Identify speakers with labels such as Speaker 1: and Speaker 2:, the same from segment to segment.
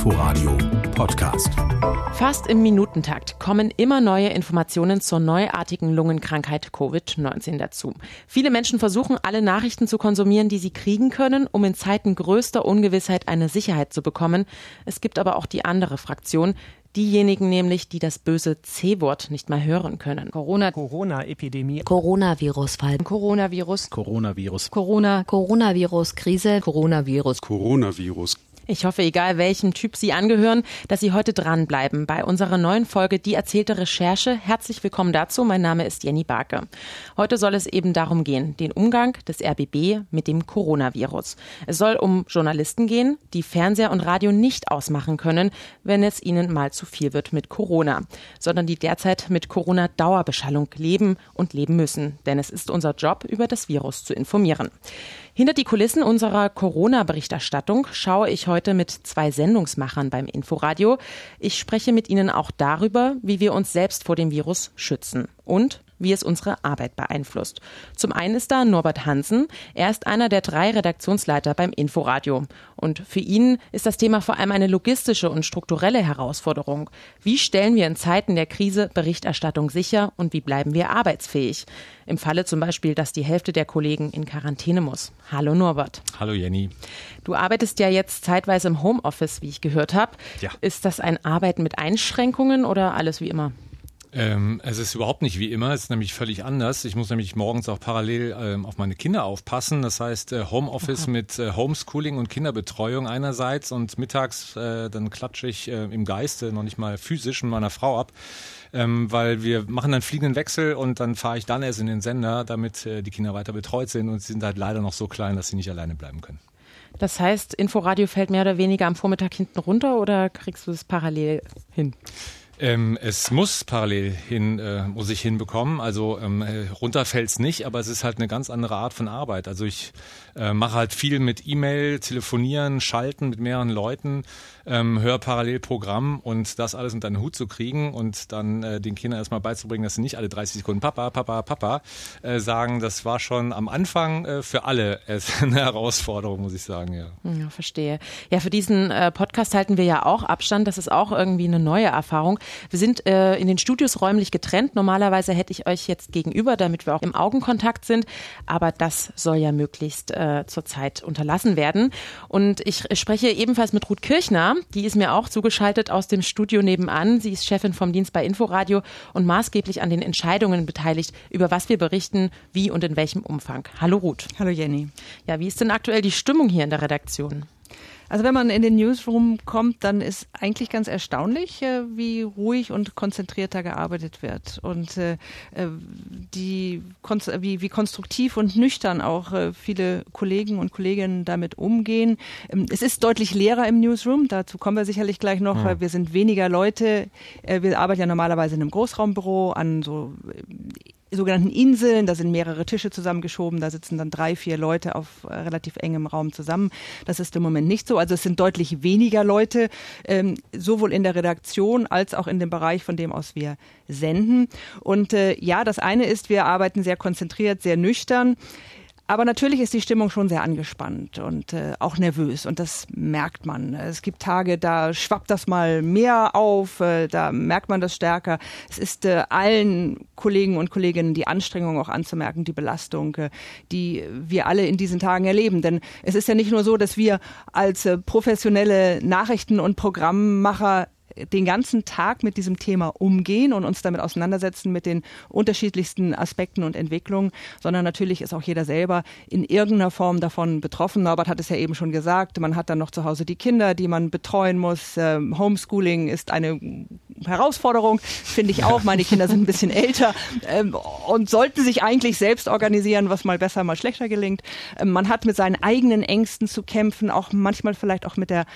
Speaker 1: Inforadio Podcast.
Speaker 2: Fast im Minutentakt kommen immer neue Informationen zur neuartigen Lungenkrankheit Covid-19 dazu. Viele Menschen versuchen, alle Nachrichten zu konsumieren, die sie kriegen können, um in Zeiten größter Ungewissheit eine Sicherheit zu bekommen. Es gibt aber auch die andere Fraktion, Diejenigen nämlich, die das böse C-Wort nicht mal hören können.
Speaker 3: Corona. Corona-Epidemie.
Speaker 4: Coronavirus-Fall.
Speaker 3: Coronavirus.
Speaker 5: Coronavirus.
Speaker 4: Corona. Coronavirus-Krise.
Speaker 5: Coronavirus.
Speaker 1: Coronavirus.
Speaker 2: Ich hoffe, egal welchem Typ Sie angehören, dass Sie heute dranbleiben bei unserer neuen Folge Die erzählte Recherche. Herzlich willkommen dazu. Mein Name ist Jenny Barke. Heute soll es eben darum gehen, den Umgang des RBB mit dem Coronavirus. Es soll um Journalisten gehen, die Fernseher und Radio nicht ausmachen können, wenn es ihnen mal zu viel wird mit Corona, sondern die derzeit mit Corona-Dauerbeschallung leben und leben müssen. Denn es ist unser Job, über das Virus zu informieren. Hinter die Kulissen unserer Corona-Berichterstattung schaue ich heute mit zwei Sendungsmachern beim Inforadio. Ich spreche mit ihnen auch darüber, wie wir uns selbst vor dem Virus schützen und wie es unsere Arbeit beeinflusst. Zum einen ist da Norbert Hansen. Er ist einer der drei Redaktionsleiter beim Inforadio. Und für ihn ist das Thema vor allem eine logistische und strukturelle Herausforderung. Wie stellen wir in Zeiten der Krise Berichterstattung sicher und wie bleiben wir arbeitsfähig? Im Falle zum Beispiel, dass die Hälfte der Kollegen in Quarantäne muss. Hallo Norbert.
Speaker 5: Hallo Jenny.
Speaker 2: Du arbeitest ja jetzt zeitweise im Homeoffice, wie ich gehört habe.
Speaker 5: Ja.
Speaker 2: Ist das ein Arbeiten mit Einschränkungen oder alles wie immer?
Speaker 5: Ähm, es ist überhaupt nicht wie immer, es ist nämlich völlig anders. Ich muss nämlich morgens auch parallel ähm, auf meine Kinder aufpassen. Das heißt äh, Homeoffice Aha. mit äh, Homeschooling und Kinderbetreuung einerseits und mittags äh, dann klatsche ich äh, im Geiste, noch nicht mal physisch mit meiner Frau ab. Ähm, weil wir machen dann fliegenden Wechsel und dann fahre ich dann erst in den Sender, damit äh, die Kinder weiter betreut sind und sie sind halt leider noch so klein, dass sie nicht alleine bleiben können.
Speaker 2: Das heißt, Inforadio fällt mehr oder weniger am Vormittag hinten runter oder kriegst du es parallel hin?
Speaker 5: Ähm, es muss parallel hin, äh, muss ich hinbekommen. Also ähm, runter fällt's nicht, aber es ist halt eine ganz andere Art von Arbeit. Also ich äh, mache halt viel mit E-Mail, telefonieren, schalten mit mehreren Leuten, ähm, höre parallel Programm und das alles unter den Hut zu kriegen und dann äh, den Kindern erstmal beizubringen, dass sie nicht alle 30 Sekunden Papa, Papa, Papa äh, sagen, das war schon am Anfang äh, für alle eine Herausforderung, muss ich sagen, ja.
Speaker 2: Ja, verstehe. Ja, für diesen äh, Podcast halten wir ja auch Abstand. Das ist auch irgendwie eine neue Erfahrung. Wir sind äh, in den Studios räumlich getrennt. Normalerweise hätte ich euch jetzt gegenüber, damit wir auch im Augenkontakt sind. Aber das soll ja möglichst äh, zurzeit unterlassen werden. Und ich spreche ebenfalls mit Ruth Kirchner. Die ist mir auch zugeschaltet aus dem Studio nebenan. Sie ist Chefin vom Dienst bei Inforadio und maßgeblich an den Entscheidungen beteiligt, über was wir berichten, wie und in welchem Umfang. Hallo Ruth.
Speaker 3: Hallo Jenny.
Speaker 2: Ja, wie ist denn aktuell die Stimmung hier in der Redaktion?
Speaker 3: Also wenn man in den Newsroom kommt, dann ist eigentlich ganz erstaunlich, äh, wie ruhig und konzentrierter gearbeitet wird und äh, äh, die, wie, wie konstruktiv und nüchtern auch viele Kollegen und Kolleginnen damit umgehen. Ähm, es ist deutlich leerer im Newsroom, dazu kommen wir sicherlich gleich noch. Mhm. Wir sind weniger Leute. Wir arbeiten ja normalerweise in einem Großraumbüro an so sogenannten Inseln. Da sind mehrere Tische zusammengeschoben. Da sitzen dann drei, vier Leute auf äh, relativ engem Raum zusammen. Das ist im Moment nicht so. Also es sind deutlich weniger Leute, ähm, sowohl in der Redaktion als auch in dem Bereich, von dem aus wir senden. Und äh, ja, das eine ist, wir arbeiten sehr konzentriert, sehr nüchtern. Aber natürlich ist die Stimmung schon sehr angespannt und äh, auch nervös und das merkt man. Es gibt Tage, da schwappt das mal mehr auf, äh, da merkt man das stärker. Es ist äh, allen Kollegen und Kolleginnen die Anstrengung auch anzumerken, die Belastung, äh, die wir alle in diesen Tagen erleben. Denn es ist ja nicht nur so, dass wir als äh, professionelle Nachrichten- und Programmmacher den ganzen Tag mit diesem Thema umgehen und uns damit auseinandersetzen mit den unterschiedlichsten Aspekten und Entwicklungen, sondern natürlich ist auch jeder selber in irgendeiner Form davon betroffen. Norbert hat es ja eben schon gesagt, man hat dann noch zu Hause die Kinder, die man betreuen muss. Ähm, Homeschooling ist eine Herausforderung, finde ich auch. Meine Kinder sind ein bisschen älter ähm, und sollten sich eigentlich selbst organisieren, was mal besser, mal schlechter gelingt. Ähm, man hat mit seinen eigenen Ängsten zu kämpfen, auch manchmal vielleicht auch mit der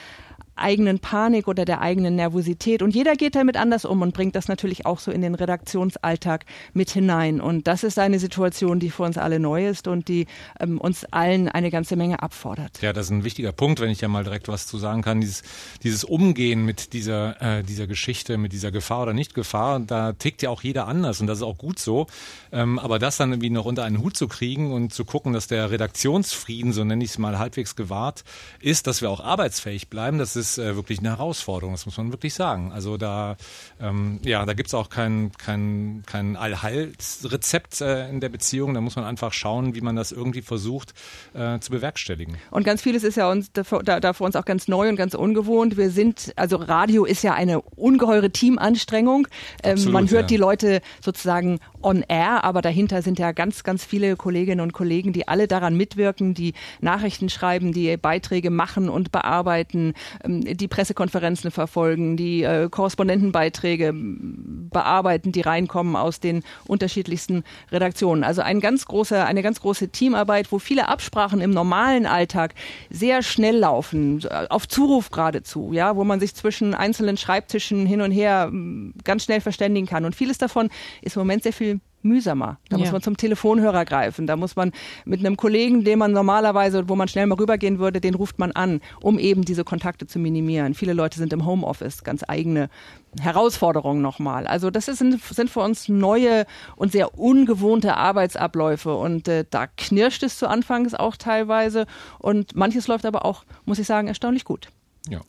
Speaker 3: eigenen Panik oder der eigenen Nervosität. Und jeder geht damit anders um und bringt das natürlich auch so in den Redaktionsalltag mit hinein. Und das ist eine Situation, die für uns alle neu ist und die ähm, uns allen eine ganze Menge abfordert.
Speaker 5: Ja, das ist ein wichtiger Punkt, wenn ich ja mal direkt was zu sagen kann. Dieses, dieses Umgehen mit dieser, äh, dieser Geschichte, mit dieser Gefahr oder Nicht-Gefahr, da tickt ja auch jeder anders und das ist auch gut so. Ähm, aber das dann irgendwie noch unter einen Hut zu kriegen und zu gucken, dass der Redaktionsfrieden, so nenne ich es mal, halbwegs gewahrt ist, dass wir auch arbeitsfähig bleiben, das ist ist äh, wirklich eine Herausforderung, das muss man wirklich sagen. Also da, ähm, ja, da gibt's auch kein, kein, kein Allheilsrezept äh, in der Beziehung. Da muss man einfach schauen, wie man das irgendwie versucht äh, zu bewerkstelligen.
Speaker 3: Und ganz vieles ist ja uns da, da für uns auch ganz neu und ganz ungewohnt. Wir sind, also Radio ist ja eine ungeheure Teamanstrengung. Ähm,
Speaker 5: Absolut,
Speaker 3: man hört
Speaker 5: ja.
Speaker 3: die Leute sozusagen on air, aber dahinter sind ja ganz, ganz viele Kolleginnen und Kollegen, die alle daran mitwirken, die Nachrichten schreiben, die Beiträge machen und bearbeiten, ähm, die Pressekonferenzen verfolgen, die äh, Korrespondentenbeiträge ähm, bearbeiten, die reinkommen aus den unterschiedlichsten Redaktionen. Also ein ganz großer, eine ganz große Teamarbeit, wo viele Absprachen im normalen Alltag sehr schnell laufen, äh, auf Zuruf geradezu, ja, wo man sich zwischen einzelnen Schreibtischen hin und her ähm, ganz schnell verständigen kann. Und vieles davon ist im Moment sehr viel mühsamer. Da
Speaker 2: Ja.
Speaker 3: muss man zum Telefonhörer greifen. Da muss man mit einem Kollegen, den man normalerweise, wo man schnell mal rübergehen würde, den ruft man an, um eben diese Kontakte zu minimieren. Viele Leute sind im Homeoffice, ganz eigene Herausforderungen nochmal. Also das ist, sind für uns neue und sehr ungewohnte Arbeitsabläufe und äh, da knirscht es zu Anfangs auch teilweise und manches läuft aber auch, muss ich sagen, erstaunlich gut.
Speaker 5: Ja.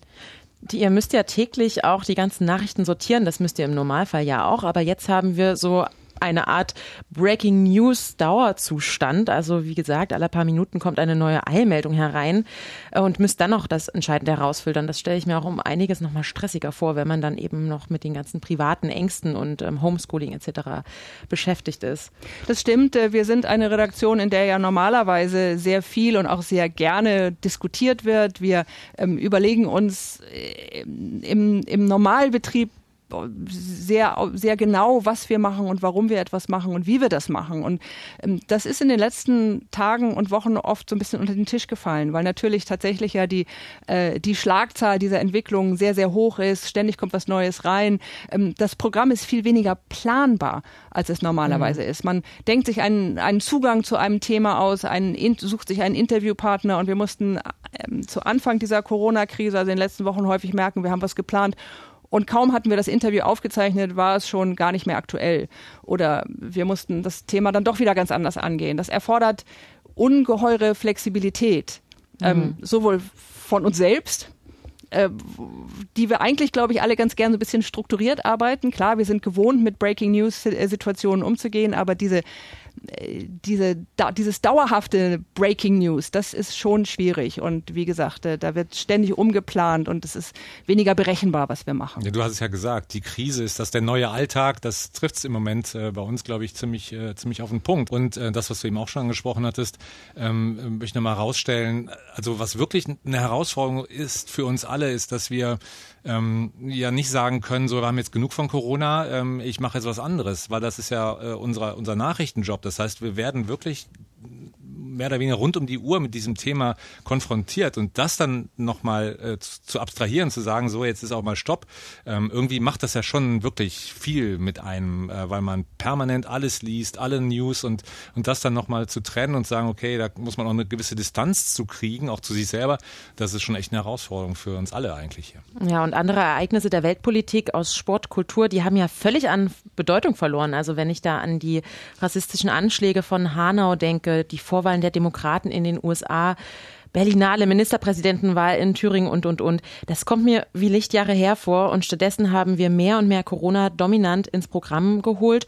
Speaker 2: Die, ihr müsst ja täglich auch die ganzen Nachrichten sortieren, das müsst ihr im Normalfall ja auch, aber jetzt haben wir so eine Art Breaking News Dauerzustand. Also wie gesagt, alle paar Minuten kommt eine neue Eilmeldung herein äh, und müsst dann noch das Entscheidende herausfiltern. Das stelle ich mir auch um einiges nochmal stressiger vor, wenn man dann eben noch mit den ganzen privaten Ängsten und ähm, Homeschooling etc. beschäftigt ist.
Speaker 3: Das stimmt. äh, Wir sind eine Redaktion, in der ja normalerweise sehr viel und auch sehr gerne diskutiert wird. Wir ähm, überlegen uns äh, im, im Normalbetrieb sehr, sehr genau, was wir machen und warum wir etwas machen und wie wir das machen. Und ähm, das ist in den letzten Tagen und Wochen oft so ein bisschen unter den Tisch gefallen, weil natürlich tatsächlich ja die, äh, die Schlagzahl dieser Entwicklung sehr, sehr hoch ist. Ständig kommt was Neues rein. Ähm, das Programm ist viel weniger planbar, als es normalerweise ist. Man denkt sich einen, einen Zugang zu einem Thema aus, einen, in- sucht sich einen Interviewpartner und wir mussten ähm, zu Anfang dieser Corona-Krise, also in den letzten Wochen häufig merken, wir haben was geplant und kaum hatten wir das Interview aufgezeichnet, war es schon gar nicht mehr aktuell. Oder wir mussten das Thema dann doch wieder ganz anders angehen. Das erfordert ungeheure Flexibilität, ähm, sowohl von uns selbst, äh, die wir eigentlich, glaube ich, alle ganz gern so ein bisschen strukturiert arbeiten. Klar, wir sind gewohnt, mit Breaking News-Situationen umzugehen, aber diese diese, da, dieses dauerhafte Breaking News, das ist schon schwierig. Und wie gesagt, äh, da wird ständig umgeplant und es ist weniger berechenbar, was wir machen.
Speaker 5: Ja, du hast es ja gesagt, die Krise ist das der neue Alltag. Das trifft es im Moment äh, bei uns, glaube ich, ziemlich, äh, ziemlich auf den Punkt. Und äh, das, was du eben auch schon angesprochen hattest, ähm, möchte ich nochmal herausstellen. Also was wirklich eine Herausforderung ist für uns alle, ist, dass wir ähm, ja nicht sagen können, so wir haben jetzt genug von Corona, ähm, ich mache jetzt was anderes, weil das ist ja äh, unser, unser Nachrichtenjob. Das heißt, wir werden wirklich mehr oder weniger rund um die Uhr mit diesem Thema konfrontiert und das dann nochmal äh, zu, zu abstrahieren, zu sagen, so jetzt ist auch mal Stopp, ähm, irgendwie macht das ja schon wirklich viel mit einem, äh, weil man permanent alles liest, alle News und, und das dann nochmal zu trennen und sagen, okay, da muss man auch eine gewisse Distanz zu kriegen, auch zu sich selber, das ist schon echt eine Herausforderung für uns alle eigentlich hier.
Speaker 2: Ja, und andere Ereignisse der Weltpolitik aus Sport, Kultur, die haben ja völlig an Bedeutung verloren. Also wenn ich da an die rassistischen Anschläge von Hanau denke, die Vorwahlen der Demokraten in den USA, Berlinale Ministerpräsidentenwahl in Thüringen und, und, und. Das kommt mir wie Lichtjahre hervor und stattdessen haben wir mehr und mehr Corona dominant ins Programm geholt.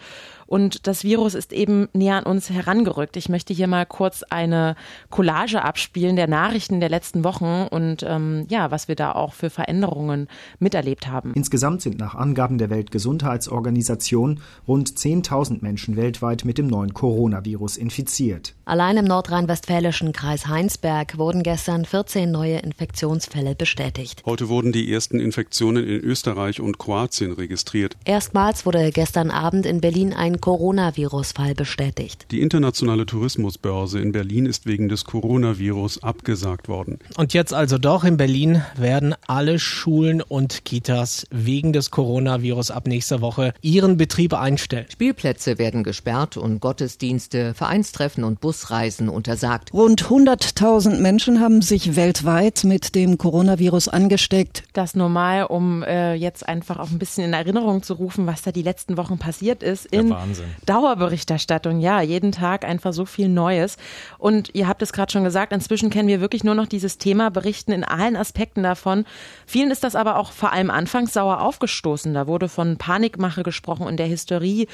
Speaker 2: Und das Virus ist eben näher an uns herangerückt. Ich möchte hier mal kurz eine Collage abspielen der Nachrichten der letzten Wochen und ähm, ja, was wir da auch für Veränderungen miterlebt haben.
Speaker 6: Insgesamt sind nach Angaben der Weltgesundheitsorganisation rund 10.000 Menschen weltweit mit dem neuen Coronavirus infiziert.
Speaker 4: Allein im nordrhein-westfälischen Kreis Heinsberg wurden gestern 14 neue Infektionsfälle bestätigt.
Speaker 1: Heute wurden die ersten Infektionen in Österreich und Kroatien registriert.
Speaker 4: Erstmals wurde gestern Abend in Berlin ein Coronavirus-Fall bestätigt.
Speaker 1: Die internationale Tourismusbörse in Berlin ist wegen des Coronavirus abgesagt worden.
Speaker 7: Und jetzt also doch in Berlin werden alle Schulen und Kitas wegen des Coronavirus ab nächster Woche ihren Betrieb einstellen.
Speaker 8: Spielplätze werden gesperrt und Gottesdienste, Vereinstreffen und Busreisen untersagt.
Speaker 9: Rund 100.000 Menschen haben sich weltweit mit dem Coronavirus angesteckt.
Speaker 2: Das normal, um äh, jetzt einfach auch ein bisschen in Erinnerung zu rufen, was da die letzten Wochen passiert ist in
Speaker 5: Wahnsinn.
Speaker 2: Dauerberichterstattung, ja, jeden Tag einfach so viel Neues. Und ihr habt es gerade schon gesagt, inzwischen kennen wir wirklich nur noch dieses Thema, berichten in allen Aspekten davon. Vielen ist das aber auch vor allem anfangs sauer aufgestoßen. Da wurde von Panikmache gesprochen und der Hysterie,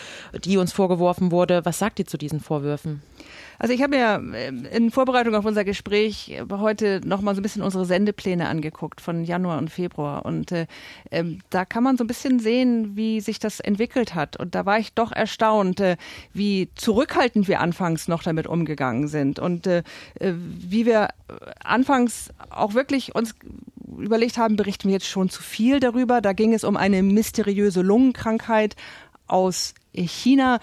Speaker 2: die uns vorgeworfen wurde. Was sagt ihr zu diesen Vorwürfen?
Speaker 3: Also ich habe mir ähm, in Vorbereitung auf unser Gespräch heute noch mal so ein bisschen unsere Sendepläne angeguckt von Januar und Februar. Und äh, äh, da kann man so ein bisschen sehen, wie sich das entwickelt hat. Und da war ich doch erstaunt, äh, wie zurückhaltend wir anfangs noch damit umgegangen sind. Und äh, äh, wie wir anfangs auch wirklich uns überlegt haben, berichten wir jetzt schon zu viel darüber. Da ging es um eine mysteriöse Lungenkrankheit aus China.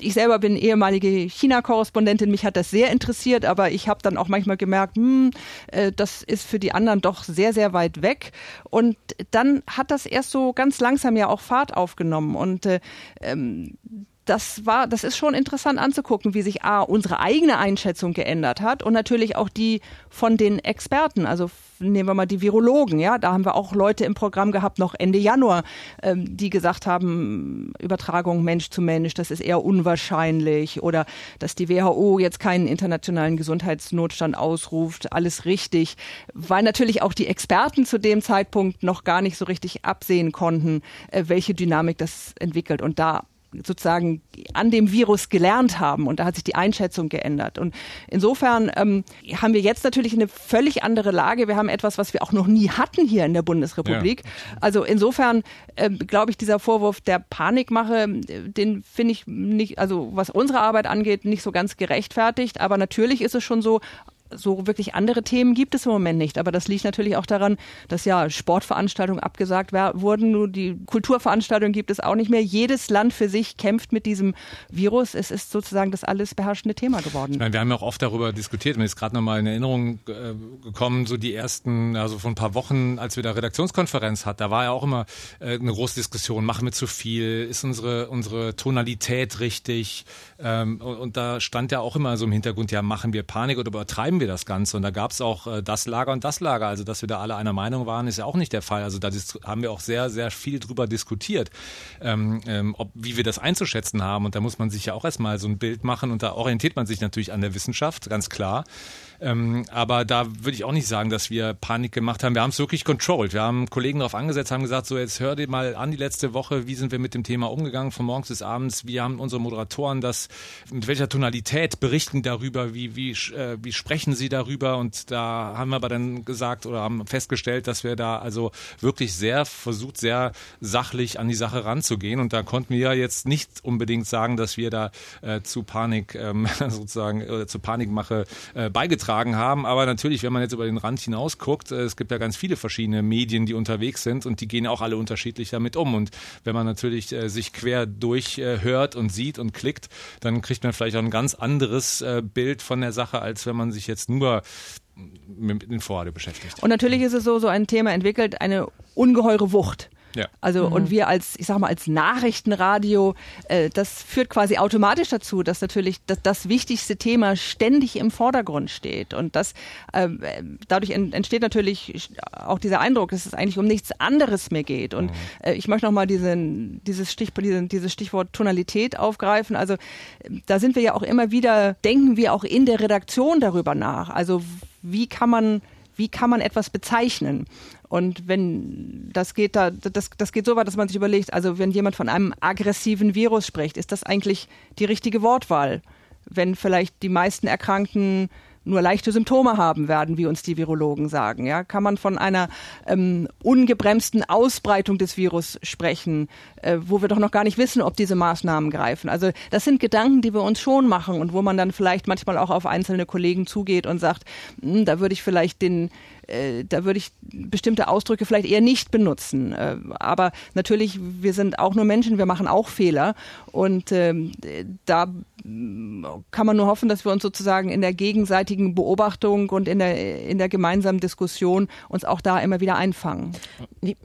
Speaker 3: Ich selber bin ehemalige China-Korrespondentin, mich hat das sehr interessiert, aber ich habe dann auch manchmal gemerkt, hm, äh, das ist für die anderen doch sehr, sehr weit weg. Und dann hat das erst so ganz langsam ja auch Fahrt aufgenommen. Und äh, ähm, das war, das ist schon interessant anzugucken, wie sich A, unsere eigene Einschätzung geändert hat und natürlich auch die von den Experten. Also nehmen wir mal die Virologen, ja, da haben wir auch Leute im Programm gehabt, noch Ende Januar, ähm, die gesagt haben, Übertragung Mensch zu Mensch, das ist eher unwahrscheinlich oder dass die WHO jetzt keinen internationalen Gesundheitsnotstand ausruft, alles richtig, weil natürlich auch die Experten zu dem Zeitpunkt noch gar nicht so richtig absehen konnten, äh, welche Dynamik das entwickelt. Und da sozusagen an dem Virus gelernt haben und da hat sich die Einschätzung geändert. Und insofern ähm, haben wir jetzt natürlich eine völlig andere Lage. Wir haben etwas, was wir auch noch nie hatten hier in der Bundesrepublik. Ja. Also insofern äh, glaube ich, dieser Vorwurf der Panikmache, den finde ich nicht, also was unsere Arbeit angeht, nicht so ganz gerechtfertigt. Aber natürlich ist es schon so, so wirklich andere Themen gibt es im Moment nicht. Aber das liegt natürlich auch daran, dass ja Sportveranstaltungen abgesagt wurden. Nur die Kulturveranstaltungen gibt es auch nicht mehr. Jedes Land für sich kämpft mit diesem Virus. Es ist sozusagen das alles beherrschende Thema geworden.
Speaker 5: Meine, wir haben ja auch oft darüber diskutiert. Mir ist gerade nochmal in Erinnerung äh, gekommen, so die ersten, also vor ein paar Wochen, als wir da Redaktionskonferenz hatten, da war ja auch immer äh, eine große Diskussion. Machen wir zu viel? Ist unsere, unsere Tonalität richtig? Ähm, und, und da stand ja auch immer so im Hintergrund, ja, machen wir Panik oder übertreiben wir das Ganze? Und da gab es auch äh, das Lager und das Lager. Also, dass wir da alle einer Meinung waren, ist ja auch nicht der Fall. Also, da haben wir auch sehr, sehr viel drüber diskutiert, ähm, ähm, ob, wie wir das einzuschätzen haben. Und da muss man sich ja auch erstmal so ein Bild machen. Und da orientiert man sich natürlich an der Wissenschaft, ganz klar. Ähm, aber da würde ich auch nicht sagen, dass wir Panik gemacht haben. Wir haben es wirklich controlled. Wir haben Kollegen darauf angesetzt, haben gesagt, so jetzt hör dir mal an die letzte Woche, wie sind wir mit dem Thema umgegangen, von morgens bis abends. Wie haben unsere Moderatoren das, mit welcher Tonalität berichten darüber, wie, wie, äh, wie sprechen sie darüber. Und da haben wir aber dann gesagt oder haben festgestellt, dass wir da also wirklich sehr versucht, sehr sachlich an die Sache ranzugehen. Und da konnten wir jetzt nicht unbedingt sagen, dass wir da äh, zu Panik ähm, sozusagen äh, zu Panikmache äh, beigetragen beigetragen haben. Aber natürlich, wenn man jetzt über den Rand hinaus guckt, äh, es gibt ja ganz viele verschiedene Medien, die unterwegs sind und die gehen auch alle unterschiedlich damit um. Und wenn man natürlich äh, sich quer durchhört äh, und sieht und klickt, dann kriegt man vielleicht auch ein ganz anderes Bild von der Sache, als wenn man sich jetzt nur mit den Vorhabe beschäftigt.
Speaker 3: Und natürlich ist es so, so ein Thema entwickelt eine ungeheure Wucht.
Speaker 5: Ja.
Speaker 3: Also mhm. und wir als, ich sag mal, als Nachrichtenradio, äh, das führt quasi automatisch dazu, dass natürlich das, das wichtigste Thema ständig im Vordergrund steht. Und das äh, dadurch entsteht natürlich auch dieser Eindruck, dass es eigentlich um nichts anderes mehr geht. Und mhm. äh, ich möchte nochmal diesen, dieses, Stich, diesen, dieses Stichwort Tonalität aufgreifen. Also da sind wir ja auch immer wieder, denken wir auch in der Redaktion darüber nach. Also wie kann man wie kann man etwas bezeichnen? Und wenn das geht da, das, das geht so weit, dass man sich überlegt, also wenn jemand von einem aggressiven Virus spricht, ist das eigentlich die richtige Wortwahl? Wenn vielleicht die meisten Erkrankten nur leichte Symptome haben werden, wie uns die Virologen sagen. Ja, kann man von einer ähm, ungebremsten Ausbreitung des Virus sprechen, äh, wo wir doch noch gar nicht wissen, ob diese Maßnahmen greifen. Also das sind Gedanken, die wir uns schon machen und wo man dann vielleicht manchmal auch auf einzelne Kollegen zugeht und sagt, hm, da würde ich vielleicht den äh, da würde ich bestimmte Ausdrücke vielleicht eher nicht benutzen. Äh, aber natürlich, wir sind auch nur Menschen, wir machen auch Fehler. Und ähm, da kann man nur hoffen, dass wir uns sozusagen in der gegenseitigen Beobachtung und in der, in der gemeinsamen Diskussion uns auch da immer wieder einfangen.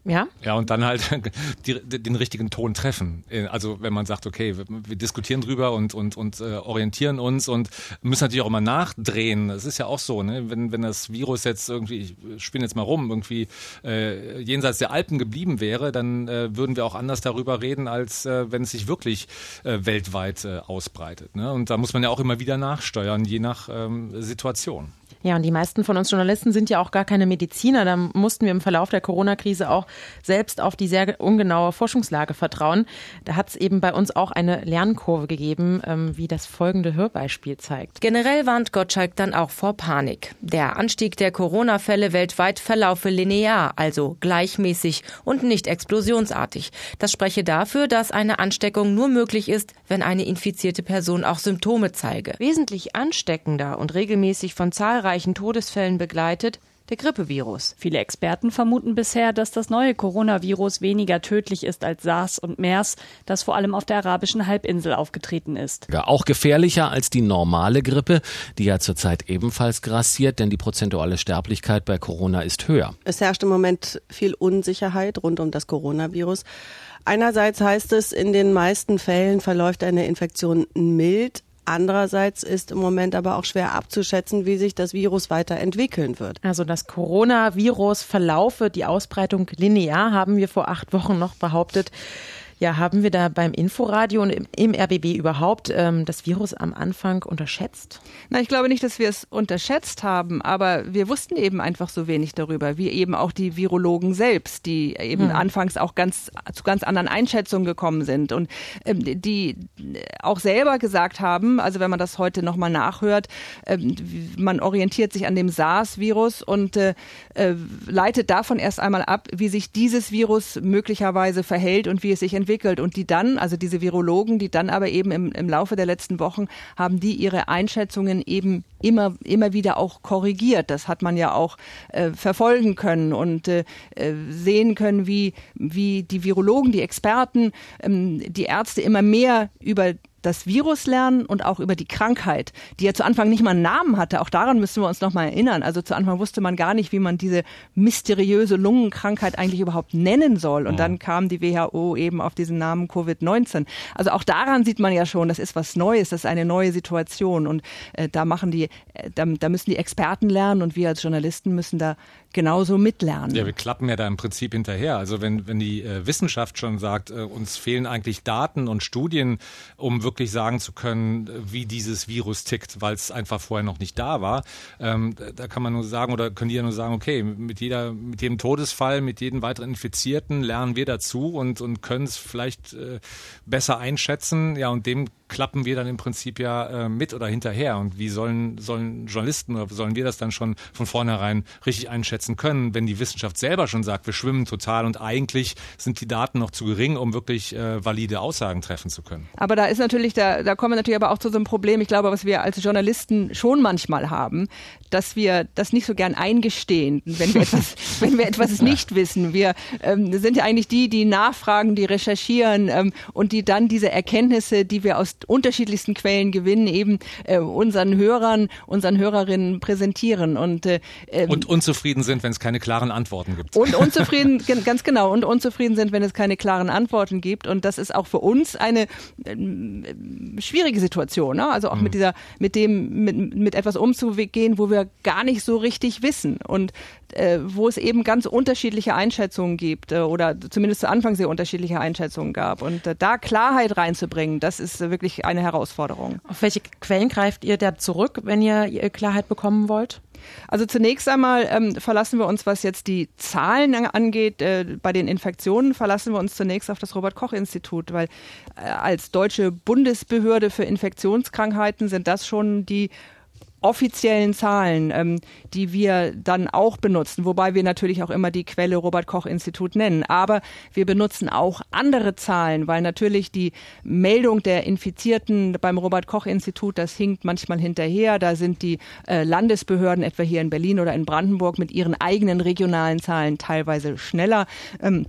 Speaker 2: Ja?
Speaker 5: Ja, und dann halt die, den richtigen Ton treffen. Äh, also wenn man sagt, okay, wir, wir diskutieren drüber und, und, und äh, orientieren uns und müssen natürlich auch immer nachdrehen. Das ist ja auch so, ne? wenn, wenn das Virus jetzt irgendwie, ich spinne jetzt mal rum, irgendwie äh, jenseits der Alpen geblieben wäre, dann äh, würden wir auch anders darüber reden, als äh, wenn es sich wirklich äh, weltweit äh, ausbreitet. Ne? Und da muss man ja auch immer wieder nachsteuern, je nach ähm, Situation.
Speaker 2: Ja, und die meisten von uns Journalisten sind ja auch gar keine Mediziner. Da mussten wir im Verlauf der Corona-Krise auch selbst auf die sehr ungenaue Forschungslage vertrauen. Da hat es eben bei uns auch eine Lernkurve gegeben, ähm, wie das folgende Hörbeispiel zeigt.
Speaker 10: Generell warnt Gottschalk dann auch vor Panik. Der Anstieg der Corona-Fälle weltweit verlaufe linear, also gleichmäßig und nicht explosionsartig. Das spreche dafür, dass eine Ansteckung nur möglich ist, wenn eine infizierte Person auch Symptome zeige.
Speaker 2: Wesentlich ansteckender und regelmäßig von zahlreichen Todesfällen begleitet, der Grippevirus.
Speaker 11: Viele Experten vermuten bisher, dass das neue Coronavirus weniger tödlich ist als SARS und MERS, das vor allem auf der arabischen Halbinsel aufgetreten ist.
Speaker 12: Ja, auch gefährlicher als die normale Grippe, die ja zurzeit ebenfalls grassiert, denn die prozentuale Sterblichkeit bei Corona ist höher.
Speaker 13: Es herrscht im Moment viel Unsicherheit rund um das Coronavirus. Einerseits heißt es, in den meisten Fällen verläuft eine Infektion mild, Andererseits ist im Moment aber auch schwer abzuschätzen, wie sich das Virus weiterentwickeln wird.
Speaker 2: Also das Coronavirus verlaufe die Ausbreitung linear, haben wir vor acht Wochen noch behauptet. Ja, haben wir da beim Inforadio und im, RBB überhaupt ähm, das Virus am Anfang unterschätzt?
Speaker 3: Na, ich glaube nicht, dass wir es unterschätzt haben, aber wir wussten eben einfach so wenig darüber, wie eben auch die Virologen selbst, die eben hm. anfangs auch ganz zu ganz anderen Einschätzungen gekommen sind und ähm, die auch selber gesagt haben, also wenn man das heute nochmal nachhört, ähm, man orientiert sich an dem SARS-Virus und äh, äh, leitet davon erst einmal ab, wie sich dieses Virus möglicherweise verhält und wie es sich entwickelt entwickelt und die dann, also diese Virologen, die dann aber eben im, im Laufe der letzten Wochen haben die ihre Einschätzungen eben immer, immer wieder auch korrigiert. Das hat man ja auch äh, verfolgen können und äh, sehen können, wie, wie die Virologen, die Experten, ähm, die Ärzte immer mehr über das Virus lernen und auch über die Krankheit, die ja zu Anfang nicht mal einen Namen hatte. Auch daran müssen wir uns noch mal erinnern. Also zu Anfang wusste man gar nicht, wie man diese mysteriöse Lungenkrankheit eigentlich überhaupt nennen soll. Und dann kam die WHO eben auf diesen Namen Covid-19. Also auch daran sieht man ja schon, das ist was Neues, das ist eine neue Situation. Und äh, da machen die, äh, da, da müssen die Experten lernen und wir als Journalisten müssen da genauso mitlernen.
Speaker 5: Ja, wir klappen ja da im Prinzip hinterher. Also wenn, wenn die äh, Wissenschaft schon sagt, äh, uns fehlen eigentlich Daten und Studien, um wirklich sagen zu können, wie dieses Virus tickt, weil es einfach vorher noch nicht da war, ähm, da kann man nur sagen oder können die ja nur sagen, okay, mit jeder, mit jedem Todesfall, mit jedem weiteren Infizierten lernen wir dazu und, und können es vielleicht äh, besser einschätzen. Ja, und dem klappen wir dann im Prinzip ja äh, mit oder hinterher. Und wie sollen, sollen Journalisten oder sollen wir das dann schon von vornherein richtig einschätzen können, wenn die Wissenschaft selber schon sagt, wir schwimmen total und eigentlich sind die Daten noch zu gering, um wirklich äh, valide Aussagen treffen zu können.
Speaker 3: Aber da ist natürlich, da, da kommen wir natürlich aber auch zu so einem Problem, ich glaube, was wir als Journalisten schon manchmal haben, dass wir das nicht so gern eingestehen, wenn wir etwas, wenn wir etwas nicht wissen. Wir ähm, sind ja eigentlich die, die nachfragen, die recherchieren ähm, und die dann diese Erkenntnisse, die wir aus unterschiedlichsten Quellen gewinnen, eben äh, unseren Hörern, unseren Hörerinnen präsentieren. Und, äh,
Speaker 5: ähm, und unzufrieden sind, wenn es keine klaren Antworten gibt.
Speaker 3: Und unzufrieden, ganz genau, und unzufrieden sind, wenn es keine klaren Antworten gibt. Und das ist auch für uns eine äh, schwierige Situation. Ne? Also auch mhm. mit dieser, mit dem, mit, mit etwas umzugehen, wo wir gar nicht so richtig wissen. Und äh, wo es eben ganz unterschiedliche Einschätzungen gibt äh, oder zumindest zu Anfang sehr unterschiedliche Einschätzungen gab. Und äh, da Klarheit reinzubringen, das ist wirklich eine Herausforderung.
Speaker 2: Auf welche Quellen greift ihr da zurück, wenn ihr Klarheit bekommen wollt?
Speaker 3: Also zunächst einmal ähm, verlassen wir uns, was jetzt die Zahlen angeht, äh, bei den Infektionen verlassen wir uns zunächst auf das Robert Koch Institut, weil äh, als deutsche Bundesbehörde für Infektionskrankheiten sind das schon die offiziellen Zahlen, ähm, die wir dann auch benutzen, wobei wir natürlich auch immer die Quelle Robert Koch Institut nennen. Aber wir benutzen auch andere Zahlen, weil natürlich die Meldung der Infizierten beim Robert Koch Institut, das hinkt manchmal hinterher. Da sind die äh, Landesbehörden, etwa hier in Berlin oder in Brandenburg, mit ihren eigenen regionalen Zahlen teilweise schneller. Ähm,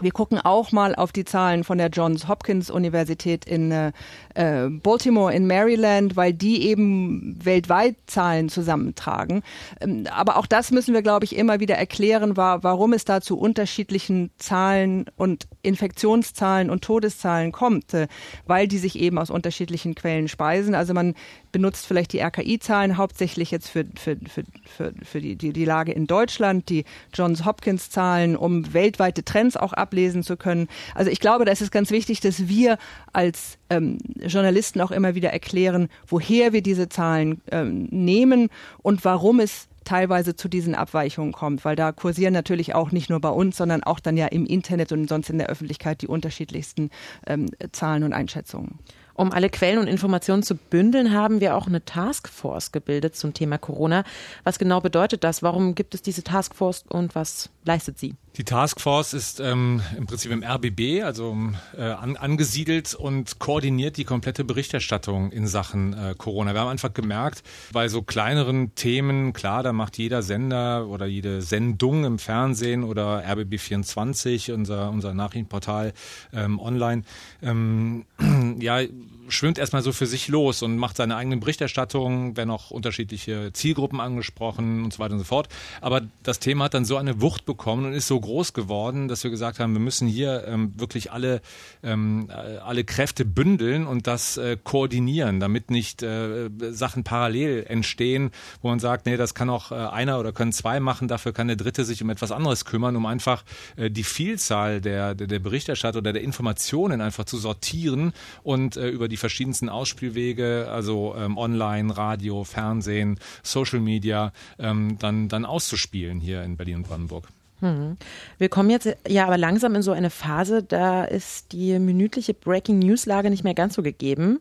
Speaker 3: Wir gucken auch mal auf die Zahlen von der Johns Hopkins Universität in äh, äh, Baltimore in Maryland, weil die eben weltweit Zahlen zusammentragen. Ähm, aber auch das müssen wir, glaube ich, immer wieder erklären, war, warum es da zu unterschiedlichen Zahlen und Infektionszahlen und Todeszahlen kommt, äh, weil die sich eben aus unterschiedlichen Quellen speisen. Also man benutzt vielleicht die RKI-Zahlen hauptsächlich jetzt für, für, für, für, für die, die, die Lage in Deutschland, die Johns Hopkins-Zahlen, um weltweite Trends auch ablesen zu können. Also ich glaube, da ist es ganz wichtig, dass wir als ähm, Journalisten auch immer wieder erklären, woher wir diese Zahlen ähm, nehmen und warum es teilweise zu diesen Abweichungen kommt, weil da kursieren natürlich auch nicht nur bei uns, sondern auch dann ja im Internet und sonst in der Öffentlichkeit die unterschiedlichsten ähm, Zahlen und Einschätzungen.
Speaker 2: Um alle Quellen und Informationen zu bündeln, haben wir auch eine Taskforce gebildet zum Thema Corona. Was genau bedeutet das? Warum gibt es diese Taskforce und was leistet sie?
Speaker 5: Die Taskforce ist ähm, im Prinzip im RBB, also äh, an, angesiedelt und koordiniert die komplette Berichterstattung in Sachen äh, Corona. Wir haben einfach gemerkt, bei so kleineren Themen, klar, da macht jeder Sender oder jede Sendung im Fernsehen oder RBB24, unser, unser Nachrichtenportal ähm, online, ähm, ja, schwimmt erstmal so für sich los und macht seine eigene Berichterstattung, werden auch unterschiedliche Zielgruppen angesprochen und so weiter und so fort. Aber das Thema hat dann so eine Wucht bekommen und ist so groß geworden, dass wir gesagt haben, wir müssen hier ähm, wirklich alle, ähm, äh, alle Kräfte bündeln und das äh, koordinieren, damit nicht äh, Sachen parallel entstehen, wo man sagt, nee, das kann auch äh, einer oder können zwei machen, dafür kann der Dritte sich um etwas anderes kümmern, um einfach äh, die Vielzahl der, der, der Berichterstatter oder der Informationen einfach zu sortieren und äh, über die verschiedensten Ausspielwege, also ähm, online, Radio, Fernsehen, Social Media, ähm, dann, dann auszuspielen hier in Berlin und Brandenburg.
Speaker 2: Hm. Wir kommen jetzt ja aber langsam in so eine Phase, da ist die minütliche Breaking News Lage nicht mehr ganz so gegeben. Hm.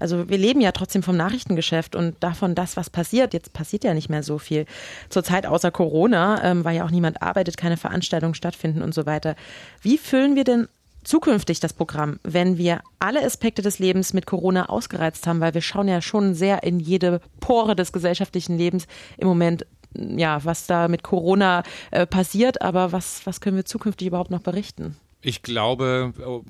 Speaker 2: Also wir leben ja trotzdem vom Nachrichtengeschäft und davon das, was passiert. Jetzt passiert ja nicht mehr so viel. Zurzeit außer Corona, ähm, weil ja auch niemand arbeitet, keine Veranstaltungen stattfinden und so weiter. Wie füllen wir denn zukünftig das Programm, wenn wir alle Aspekte des Lebens mit Corona ausgereizt haben, weil wir schauen ja schon sehr in jede Pore des gesellschaftlichen Lebens im Moment ja, was da mit Corona äh, passiert, aber was, was können wir zukünftig überhaupt noch berichten?
Speaker 5: Ich glaube, oh,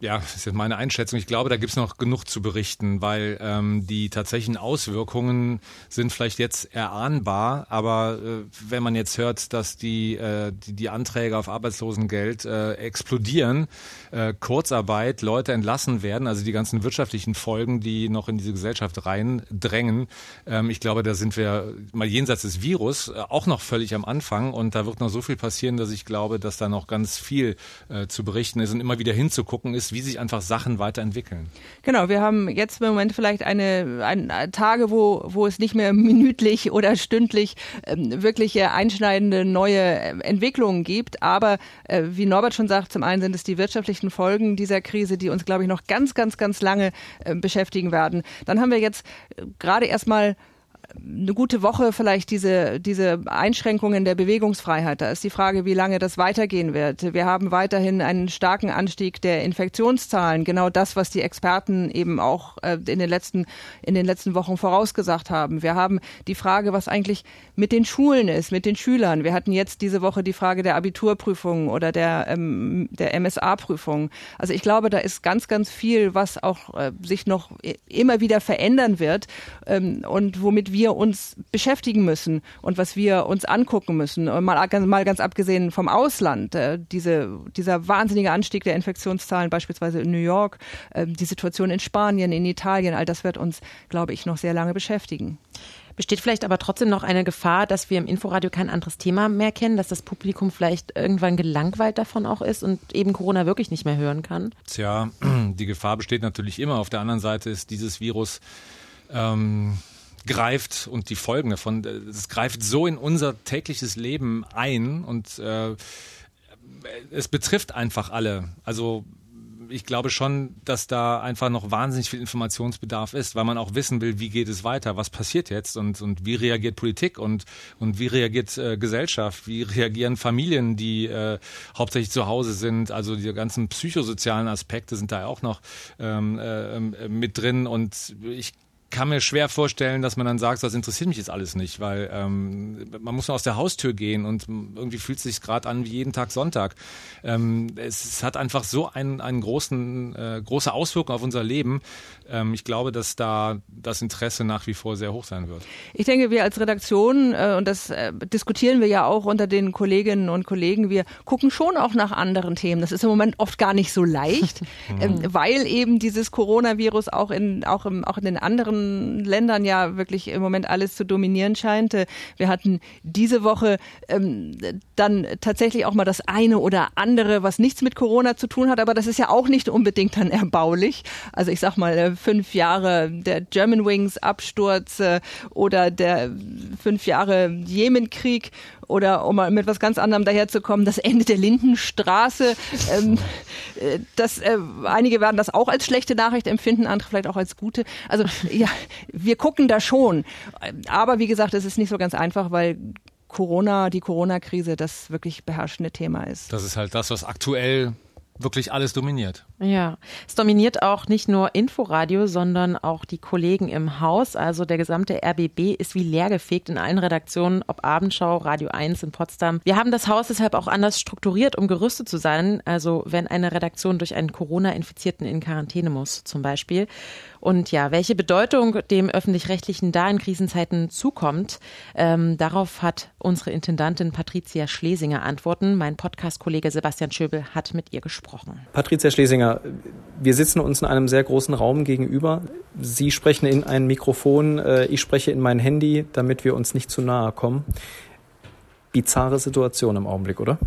Speaker 5: ja, das ist jetzt meine Einschätzung, ich glaube, da gibt es noch genug zu berichten, weil ähm, die tatsächlichen Auswirkungen sind vielleicht jetzt erahnbar, aber äh, wenn man jetzt hört, dass die, äh, die, die Anträge auf Arbeitslosengeld äh, explodieren, äh, Kurzarbeit, Leute entlassen werden, also die ganzen wirtschaftlichen Folgen, die noch in diese Gesellschaft reindrängen, ähm, ich glaube, da sind wir mal jenseits des Virus äh, auch noch völlig am Anfang. Und da wird noch so viel passieren, dass ich glaube, dass da noch ganz viel äh, äh, zu berichten ist und immer wieder hinzugucken ist, wie sich einfach Sachen weiterentwickeln.
Speaker 3: Genau, wir haben jetzt im Moment vielleicht eine, eine Tage, wo, wo es nicht mehr minütlich oder stündlich ähm, wirklich einschneidende neue äh, Entwicklungen gibt. Aber äh, wie Norbert schon sagt, zum einen sind es die wirtschaftlichen Folgen dieser Krise, die uns, glaube ich, noch ganz, ganz, ganz lange äh, beschäftigen werden. Dann haben wir jetzt äh, gerade erstmal eine gute Woche vielleicht diese, diese Einschränkungen der Bewegungsfreiheit. Da ist die Frage, wie lange das weitergehen wird. Wir haben weiterhin einen starken Anstieg der Infektionszahlen. Genau das, was die Experten eben auch äh, in den letzten, in den letzten Wochen vorausgesagt haben. Wir haben die Frage, was eigentlich mit den Schulen ist, mit den Schülern. Wir hatten jetzt diese Woche die Frage der Abiturprüfungen oder der, ähm, der MSA-Prüfungen. Also ich glaube, da ist ganz, ganz viel, was auch äh, sich noch immer wieder verändern wird ähm, und womit wir wir uns beschäftigen müssen und was wir uns angucken müssen. Und mal, mal ganz abgesehen vom Ausland, äh, diese, dieser wahnsinnige Anstieg der Infektionszahlen beispielsweise in New York, äh, die Situation in Spanien, in Italien, all das wird uns, glaube ich, noch sehr lange beschäftigen.
Speaker 2: Besteht vielleicht aber trotzdem noch eine Gefahr, dass wir im Inforadio kein anderes Thema mehr kennen, dass das Publikum vielleicht irgendwann gelangweilt davon auch ist und eben Corona wirklich nicht mehr hören kann?
Speaker 5: Tja, die Gefahr besteht natürlich immer. Auf der anderen Seite ist dieses Virus ähm, greift und die Folgen davon, es greift so in unser tägliches Leben ein und äh, es betrifft einfach alle. Also ich glaube schon, dass da einfach noch wahnsinnig viel Informationsbedarf ist, weil man auch wissen will, wie geht es weiter, was passiert jetzt und, und wie reagiert Politik und, und wie reagiert äh, Gesellschaft, wie reagieren Familien, die äh, hauptsächlich zu Hause sind. Also die ganzen psychosozialen Aspekte sind da auch noch ähm, äh, mit drin und ich kann mir schwer vorstellen, dass man dann sagt, das interessiert mich jetzt alles nicht, weil ähm, man muss nur aus der Haustür gehen und irgendwie fühlt es sich gerade an wie jeden Tag Sonntag. Ähm, es, es, hat einfach so einen, einen großen, äh, große Auswirkung auf unser Leben. Ähm, ich glaube, dass da das Interesse nach wie vor sehr hoch sein wird.
Speaker 3: Ich denke, wir als Redaktion, äh, und das äh, diskutieren wir ja auch unter den Kolleginnen und Kollegen, wir gucken schon auch nach anderen Themen. Das ist im Moment oft gar nicht so leicht, ähm, weil eben dieses Coronavirus auch in, auch, im, auch in den anderen Ländern ja wirklich im Moment alles zu dominieren scheint. Äh, wir hatten diese Woche ähm, dann tatsächlich auch mal das eine oder andere, was nichts mit Corona zu tun hat, aber das ist ja auch nicht unbedingt dann erbaulich. Also ich sag mal, äh, fünf Jahre der Germanwings Absturz äh, oder der fünf Jahre Jemenkrieg oder um mal mit was ganz anderem daherzukommen, das Ende der Lindenstraße. Ähm, äh, das, äh, einige werden das auch als schlechte Nachricht empfinden, andere vielleicht auch als gute. Also ja, wir gucken da schon. Aber wie gesagt, es ist nicht so ganz einfach, weil Corona, die Corona-Krise das wirklich beherrschende Thema ist.
Speaker 5: Das ist halt das, was aktuell wirklich alles dominiert.
Speaker 2: Ja, es dominiert auch nicht nur Inforadio, sondern auch die Kollegen im Haus. Also der gesamte RBB ist wie leergefegt in allen Redaktionen, ob Abendschau, Radio 1 in Potsdam. Wir haben das Haus deshalb auch anders strukturiert, um gerüstet zu sein. Also wenn eine Redaktion durch einen Corona-Infizierten in Quarantäne muss, zum Beispiel. Und ja, welche Bedeutung dem öffentlich-rechtlichen da in Krisenzeiten zukommt, ähm, darauf hat unsere Intendantin Patricia Schlesinger Antworten. Mein Podcast-Kollege Sebastian Schöbel hat mit ihr gesprochen.
Speaker 14: Patricia Schlesinger, wir sitzen uns in einem sehr großen Raum gegenüber. Sie sprechen in ein Mikrofon, äh, ich spreche in mein Handy, damit wir uns nicht zu nahe kommen. Bizarre Situation im Augenblick, oder?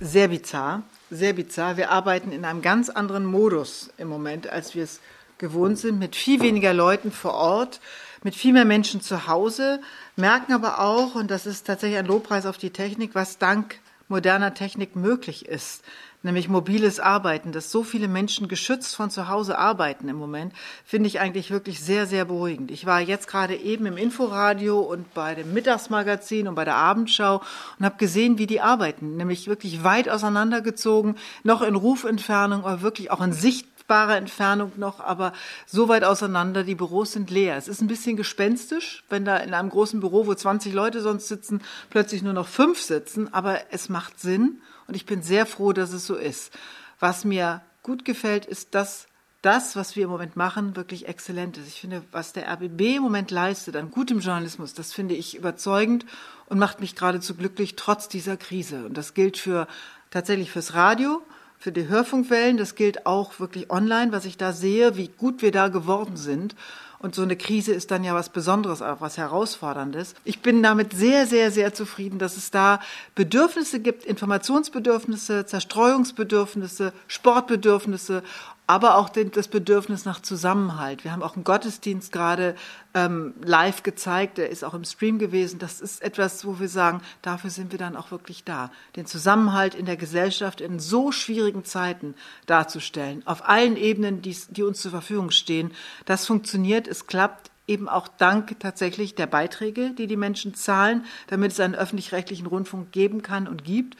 Speaker 15: Sehr bizarr, sehr bizarr. Wir arbeiten in einem ganz anderen Modus im Moment, als wir es gewohnt sind, mit viel weniger Leuten vor Ort, mit viel mehr Menschen zu Hause, merken aber auch, und das ist tatsächlich ein Lobpreis auf die Technik, was dank moderner Technik möglich ist nämlich mobiles Arbeiten, dass so viele Menschen geschützt von zu Hause arbeiten im Moment, finde ich eigentlich wirklich sehr, sehr beruhigend. Ich war jetzt gerade eben im Inforadio und bei dem Mittagsmagazin und bei der Abendschau und habe gesehen, wie die arbeiten, nämlich wirklich weit auseinandergezogen, noch in Rufentfernung, aber wirklich auch in Sicht greifbarer Entfernung noch, aber so weit auseinander, die Büros sind leer. Es ist ein bisschen gespenstisch, wenn da in einem großen Büro, wo 20 Leute sonst sitzen, plötzlich nur noch fünf sitzen, aber es macht Sinn und ich bin sehr froh, dass es so ist. Was mir gut gefällt, ist, dass das, was wir im Moment machen, wirklich exzellent ist. Ich finde, was der RBB im Moment leistet an gutem Journalismus, das finde ich überzeugend und macht mich geradezu glücklich, trotz dieser Krise. Und das gilt für tatsächlich fürs Radio, für die Hörfunkwellen. Das gilt auch wirklich online, was ich da sehe, wie gut wir da geworden sind. Und so eine Krise ist dann ja was Besonderes, auch was Herausforderndes. Ich bin damit sehr, sehr, sehr zufrieden, dass es da Bedürfnisse gibt, Informationsbedürfnisse, Zerstreuungsbedürfnisse, Sportbedürfnisse aber auch den, das Bedürfnis nach Zusammenhalt. Wir haben auch einen Gottesdienst gerade ähm, live gezeigt, der ist auch im Stream gewesen. Das ist etwas, wo wir sagen, dafür sind wir dann auch wirklich da, den Zusammenhalt in der Gesellschaft in so schwierigen Zeiten darzustellen, auf allen Ebenen, die, die uns zur Verfügung stehen. Das funktioniert, es klappt eben auch dank tatsächlich der Beiträge, die die Menschen zahlen, damit es einen öffentlich-rechtlichen Rundfunk geben kann und gibt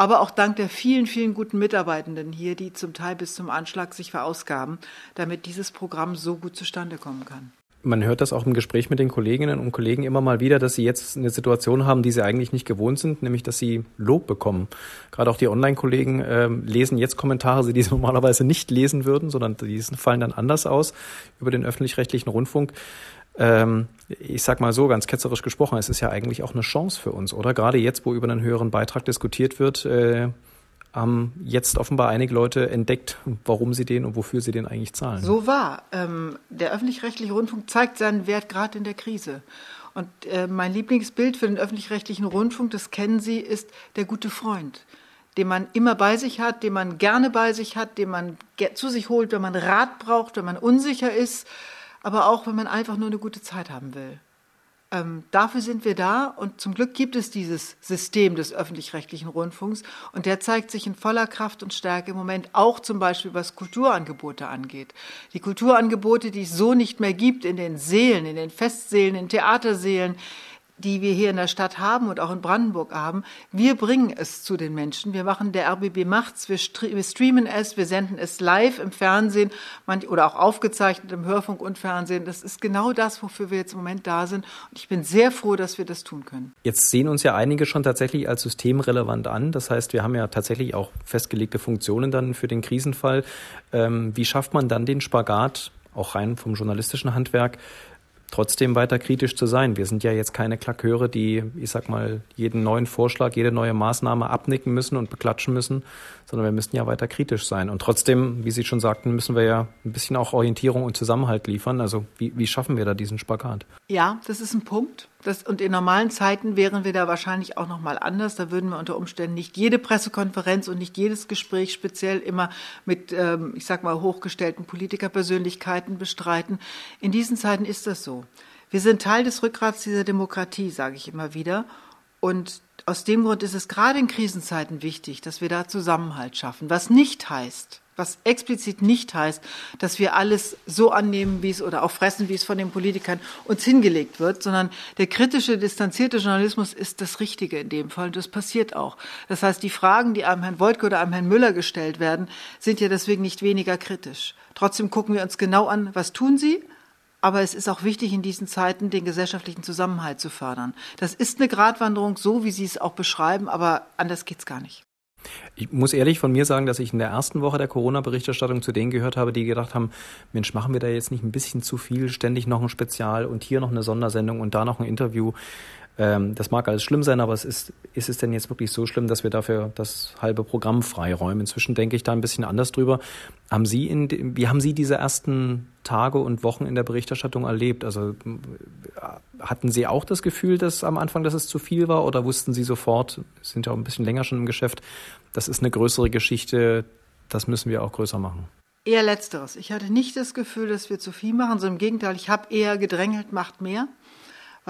Speaker 15: aber auch dank der vielen, vielen guten Mitarbeitenden hier, die zum Teil bis zum Anschlag sich verausgaben, damit dieses Programm so gut zustande kommen kann.
Speaker 14: Man hört das auch im Gespräch mit den Kolleginnen und Kollegen immer mal wieder, dass sie jetzt eine Situation haben, die sie eigentlich nicht gewohnt sind, nämlich dass sie Lob bekommen. Gerade auch die Online-Kollegen äh, lesen jetzt Kommentare, die sie normalerweise nicht lesen würden, sondern die fallen dann anders aus über den öffentlich-rechtlichen Rundfunk ähm, ich sag mal so, ganz ketzerisch gesprochen, es ist ja eigentlich auch eine Chance für uns, oder? Gerade jetzt, wo über einen höheren Beitrag diskutiert wird, äh, haben jetzt offenbar einige Leute entdeckt, warum sie den und wofür sie den eigentlich zahlen.
Speaker 15: So war. Ähm, der öffentlich-rechtliche Rundfunk zeigt seinen Wert gerade in der Krise. Und äh, mein Lieblingsbild für den öffentlich-rechtlichen Rundfunk, das kennen Sie, ist der gute Freund, den man immer bei sich hat, den man gerne bei sich hat, den man zu sich holt, wenn man Rat braucht, wenn man unsicher ist aber auch wenn man einfach nur eine gute Zeit haben will. Ähm, dafür sind wir da und zum Glück gibt es dieses System des öffentlich-rechtlichen Rundfunks und der zeigt sich in voller Kraft und Stärke im Moment auch zum Beispiel, was Kulturangebote angeht. Die Kulturangebote, die es so nicht mehr gibt in den Seelen, in den Festseelen, in Theaterseelen, die wir hier in der Stadt haben und auch in Brandenburg haben, wir bringen es zu den Menschen. Wir machen, der RBB macht's, wir, streamen es, wir senden es live im Fernsehen oder auch aufgezeichnet im Hörfunk und Fernsehen. Das ist genau das, wofür wir jetzt im Moment da sind. Und ich bin sehr froh, dass wir das tun können.
Speaker 14: Jetzt sehen uns ja einige schon tatsächlich als systemrelevant an. Das heißt, wir haben ja tatsächlich auch festgelegte Funktionen dann für den Krisenfall. Ähm, wie schafft man dann den Spagat, auch rein vom journalistischen Handwerk, trotzdem weiter kritisch zu sein. Wir sind ja jetzt keine Klaköre, die, ich sag mal, jeden neuen Vorschlag, jede neue Maßnahme abnicken müssen und beklatschen müssen, sondern wir müssen ja weiter kritisch sein. Und trotzdem, wie Sie schon sagten, müssen wir ja ein bisschen auch Orientierung und Zusammenhalt liefern. Also wie, wie schaffen wir da diesen Spagat?
Speaker 15: Ja, das ist ein Punkt. Das, und in normalen Zeiten wären wir da wahrscheinlich auch noch mal anders. Da würden wir unter Umständen nicht jede Pressekonferenz und nicht jedes Gespräch speziell immer mit, ähm, ich sag mal, hochgestellten Politikerpersönlichkeiten bestreiten. In diesen Zeiten ist das so. Wir sind Teil des Rückgrats dieser Demokratie, sage ich immer wieder. Und aus dem Grund ist es gerade in Krisenzeiten wichtig, dass wir da Zusammenhalt schaffen. Was nicht heißt, was explizit nicht heißt, dass wir alles so annehmen, wie es oder auch fressen, wie es von den Politikern uns hingelegt wird, sondern der kritische, distanzierte Journalismus ist das Richtige in dem Fall und das passiert auch. Das heißt, die Fragen, die einem Herrn Woltke oder einem Herrn Müller gestellt werden, sind ja deswegen nicht weniger kritisch. Trotzdem gucken wir uns genau an, was tun sie, aber es ist auch wichtig, in diesen Zeiten den gesellschaftlichen Zusammenhalt zu fördern. Das ist eine Gratwanderung, so wie Sie es auch beschreiben, aber anders geht's gar nicht.
Speaker 14: Ich muss ehrlich von mir sagen, dass ich in der ersten Woche der Corona-Berichterstattung zu denen gehört habe, die gedacht haben, Mensch, machen wir da jetzt nicht ein bisschen zu viel, ständig noch ein Spezial und hier noch eine Sondersendung und da noch ein Interview. Ähm, das mag alles schlimm sein, aber es ist, ist es denn jetzt wirklich so schlimm, dass wir dafür das halbe Programm freiräumen? Inzwischen denke ich da ein bisschen anders drüber. Haben Sie in, wie haben Sie diese ersten Tage und Wochen in der Berichterstattung erlebt? Also hatten Sie auch das Gefühl, dass am Anfang, dass es zu viel war oder wussten Sie sofort, sind ja auch ein bisschen länger schon im Geschäft, das ist eine größere Geschichte, das müssen wir auch größer machen?
Speaker 15: Eher letzteres. Ich hatte nicht das Gefühl, dass wir zu viel machen, sondern im Gegenteil, ich habe eher gedrängelt, macht mehr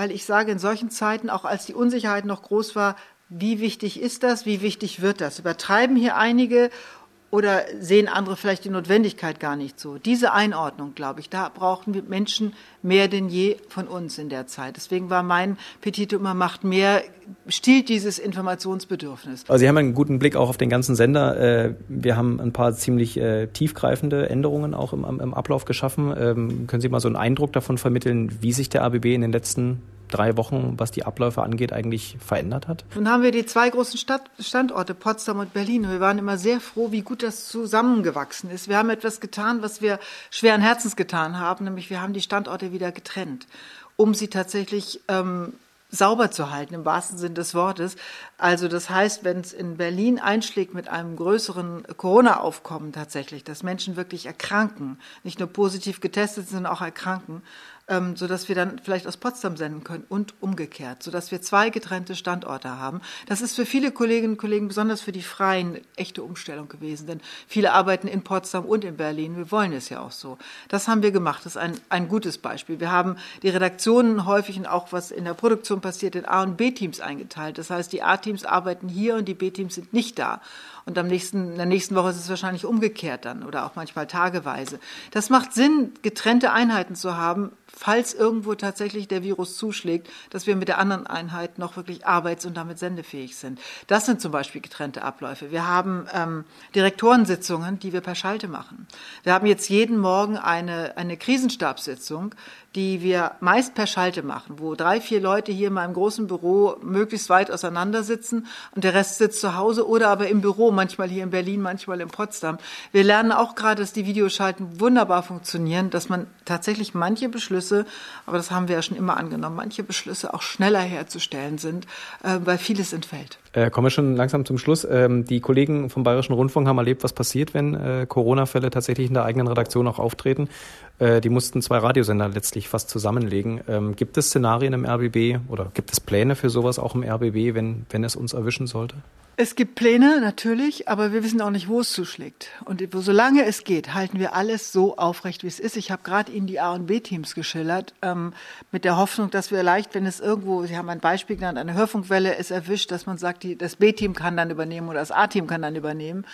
Speaker 15: weil ich sage, in solchen Zeiten, auch als die Unsicherheit noch groß war, wie wichtig ist das, wie wichtig wird das? Übertreiben hier einige oder sehen andere vielleicht die Notwendigkeit gar nicht so. Diese Einordnung, glaube ich, da brauchen wir Menschen mehr denn je von uns in der Zeit. Deswegen war mein Petito immer macht mehr, stillt dieses Informationsbedürfnis.
Speaker 14: Also Sie haben einen guten Blick auch auf den ganzen Sender. Äh, wir haben ein paar ziemlich äh, tiefgreifende Änderungen auch im, im Ablauf geschaffen. Ähm, können Sie mal so einen Eindruck davon vermitteln, wie sich der ABB in den letzten drei Wochen, was die Abläufe angeht, eigentlich verändert hat?
Speaker 15: Nun haben wir die zwei großen Stadt Standorte, Potsdam und Berlin. Wir waren immer sehr froh, wie gut das zusammengewachsen ist. Wir haben etwas getan, was wir schweren Herzens getan haben, nämlich wir haben die Standorte wieder getrennt, um sie tatsächlich ähm, sauber zu halten, im wahrsten Sinne des Wortes. Also das heißt, wenn es in Berlin einschlägt mit einem größeren Corona-Aufkommen tatsächlich, dass Menschen wirklich erkranken, nicht nur positiv getestet sind, sondern auch erkranken, ähm, sodass wir dann vielleicht aus Potsdam senden können und umgekehrt, sodass wir zwei getrennte Standorte haben. Das ist für viele Kolleginnen und Kollegen, besonders für die Freien, echte Umstellung gewesen, denn viele arbeiten in Potsdam und in Berlin. Wir wollen es ja auch so. Das haben wir gemacht. Das ist ein, ein gutes Beispiel. Wir haben die Redaktionen häufig und auch was in der Produktion passiert, in A- und B-Teams eingeteilt. Das heißt, die A-Teams arbeiten hier und die B-Teams sind nicht da. Und am nächsten, in der nächsten Woche ist es wahrscheinlich umgekehrt dann oder auch manchmal tageweise. Das macht Sinn, getrennte Einheiten zu haben, falls irgendwo tatsächlich der Virus zuschlägt, dass wir mit der anderen Einheit noch wirklich arbeits- und damit sendefähig sind. Das sind zum Beispiel getrennte Abläufe. Wir haben ähm, Direktorensitzungen, die wir per Schalte machen. Wir haben jetzt jeden Morgen eine, eine Krisenstabssitzung, die wir meist per Schalte machen, wo drei, vier Leute hier in meinem großen Büro möglichst weit auseinander sitzen und der Rest sitzt zu Hause oder aber im Büro, manchmal hier in Berlin, manchmal in Potsdam. Wir lernen auch gerade, dass die Videoschalten wunderbar funktionieren, dass man tatsächlich manche Beschlüsse, aber das haben wir ja schon immer angenommen, manche Beschlüsse auch schneller herzustellen sind, äh, weil vieles entfällt.
Speaker 14: Äh, kommen wir schon langsam zum Schluss. Ähm, die Kollegen vom Bayerischen Rundfunk haben erlebt, was passiert, wenn äh, Corona-Fälle tatsächlich in der eigenen Redaktion auch auftreten. Äh, die mussten zwei Radiosender letztlich fast zusammenlegen. Ähm, gibt es Szenarien im RBB oder gibt es Pläne für sowas auch im RBB, wenn, wenn es uns erwischen sollte?
Speaker 15: Es gibt Pläne, natürlich, aber wir wissen auch nicht, wo es zuschlägt. Und solange es geht, halten wir alles so aufrecht, wie es ist. Ich habe gerade Ihnen die A- und B-Teams geschildert, ähm, mit der Hoffnung, dass wir vielleicht, wenn es irgendwo, Sie haben ein Beispiel genannt, eine Hörfunkwelle ist erwischt, dass man sagt, die, das B-Team kann dann übernehmen oder das A-Team kann dann übernehmen.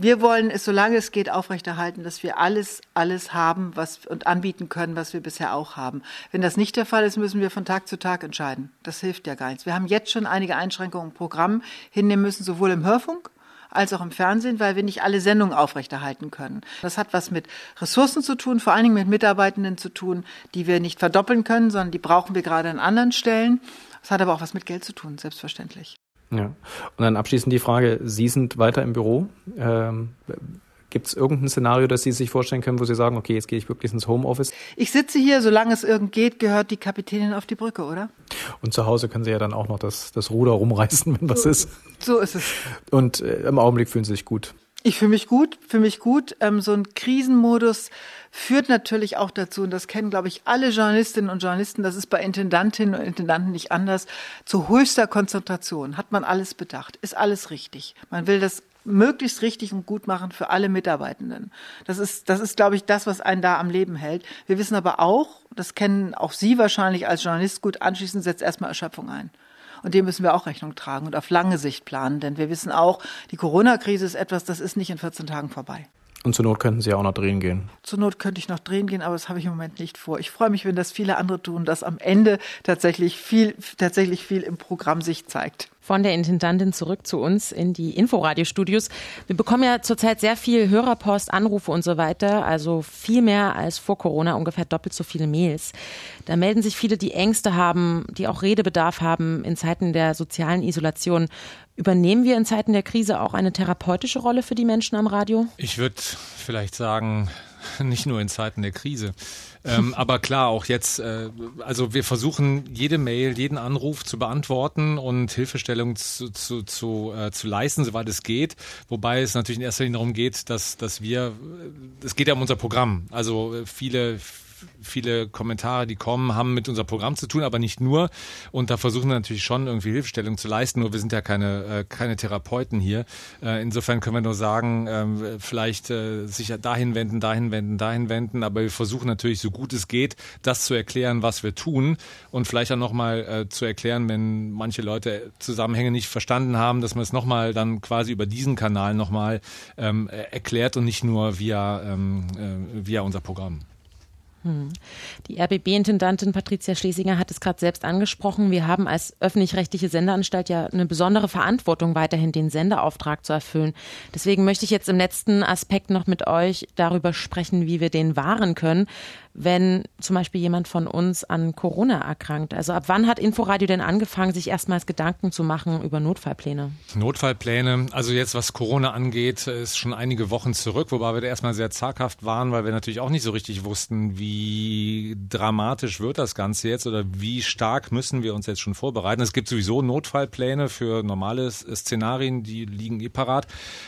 Speaker 15: Wir wollen es, solange es geht, aufrechterhalten, dass wir alles, alles haben was, und anbieten können, was wir bisher auch haben. Wenn das nicht der Fall ist, müssen wir von Tag zu Tag entscheiden. Das hilft ja gar nichts. Wir haben jetzt schon einige Einschränkungen im Programm hinnehmen müssen, sowohl im Hörfunk als auch im Fernsehen, weil wir nicht alle Sendungen aufrechterhalten können. Das hat was mit Ressourcen zu tun, vor allen Dingen mit Mitarbeitenden zu tun, die wir nicht verdoppeln können, sondern die brauchen wir gerade an anderen Stellen. Das hat aber auch was mit Geld zu tun, selbstverständlich.
Speaker 14: Ja. Und dann abschließend die Frage, Sie sind weiter im Büro. Ähm, Gibt es irgendein Szenario, das Sie sich vorstellen können, wo Sie sagen, okay, jetzt gehe ich wirklich ins Homeoffice?
Speaker 15: Ich sitze hier, solange es irgend geht, gehört die Kapitänin auf die Brücke, oder?
Speaker 14: Und zu Hause können Sie ja dann auch noch das, das Ruder rumreißen, wenn was
Speaker 15: so,
Speaker 14: ist.
Speaker 15: So ist es.
Speaker 14: Und äh, im Augenblick fühlen Sie sich gut.
Speaker 15: Ich fühle mich gut, fühle mich gut. Ähm, so ein Krisenmodus führt natürlich auch dazu, und das kennen, glaube ich, alle Journalistinnen und Journalisten, das ist bei Intendantinnen und Intendanten nicht anders, zu höchster Konzentration. Hat man alles bedacht? Ist alles richtig? Man will das möglichst richtig und gut machen für alle Mitarbeitenden. Das ist, das ist, glaube ich, das, was einen da am Leben hält. Wir wissen aber auch, das kennen auch Sie wahrscheinlich als Journalist gut, anschließend setzt erstmal Erschöpfung ein. Und dem müssen wir auch Rechnung tragen und auf lange Sicht planen, denn wir wissen auch, die Corona-Krise ist etwas, das ist nicht in 14 Tagen vorbei.
Speaker 14: Und zur Not könnten Sie auch noch drehen gehen.
Speaker 15: Zur Not könnte ich noch drehen gehen, aber das habe ich im Moment nicht vor. Ich freue mich, wenn das viele andere tun, dass am Ende tatsächlich viel, tatsächlich viel im Programm sich zeigt
Speaker 2: von der Intendantin zurück zu uns in die Inforadiostudios. Wir bekommen ja zurzeit sehr viel Hörerpost, Anrufe und so weiter, also viel mehr als vor Corona, ungefähr doppelt so viele Mails. Da melden sich viele, die Ängste haben, die auch Redebedarf haben in Zeiten der sozialen Isolation. Übernehmen wir in Zeiten der Krise auch eine therapeutische Rolle für die Menschen am Radio?
Speaker 5: Ich würde vielleicht sagen, nicht nur in Zeiten der Krise. Ähm, aber klar, auch jetzt, äh, also wir versuchen jede Mail, jeden Anruf zu beantworten und Hilfestellung zu, zu, zu, äh, zu leisten, soweit es geht. Wobei es natürlich in erster Linie darum geht, dass, dass wir, es geht ja um unser Programm. Also äh, viele, viele Kommentare, die kommen, haben mit unserem Programm zu tun, aber nicht nur. Und da versuchen wir natürlich schon irgendwie Hilfestellung zu leisten. Nur wir sind ja keine, äh, keine Therapeuten hier. Äh, insofern können wir nur sagen, äh, vielleicht äh, sich dahin wenden, dahin wenden, dahin wenden. Aber wir versuchen natürlich so gut es geht, das zu erklären, was wir tun. Und vielleicht auch nochmal äh, zu erklären, wenn manche Leute Zusammenhänge nicht verstanden haben, dass man es nochmal dann quasi über diesen Kanal nochmal ähm, erklärt und nicht nur via, ähm, äh, via unser Programm.
Speaker 2: Hm. Die RBB-Intendantin Patricia Schlesinger hat es gerade selbst angesprochen. Wir haben als öffentlich-rechtliche Sendeanstalt ja eine besondere Verantwortung, weiterhin den Sendeauftrag zu erfüllen. Deswegen möchte ich jetzt im letzten Aspekt noch mit euch darüber sprechen, wie wir den wahren können wenn zum Beispiel jemand von uns an Corona erkrankt? Also ab wann hat Inforadio denn angefangen, sich erstmals Gedanken zu machen über Notfallpläne?
Speaker 5: Notfallpläne, also jetzt was Corona angeht, ist schon einige Wochen zurück, wobei wir da erstmal sehr zaghaft waren, weil wir natürlich auch nicht so richtig wussten, wie dramatisch wird das Ganze jetzt oder wie stark müssen wir uns jetzt schon vorbereiten. Es gibt sowieso Notfallpläne für normale Szenarien, die liegen eh parat.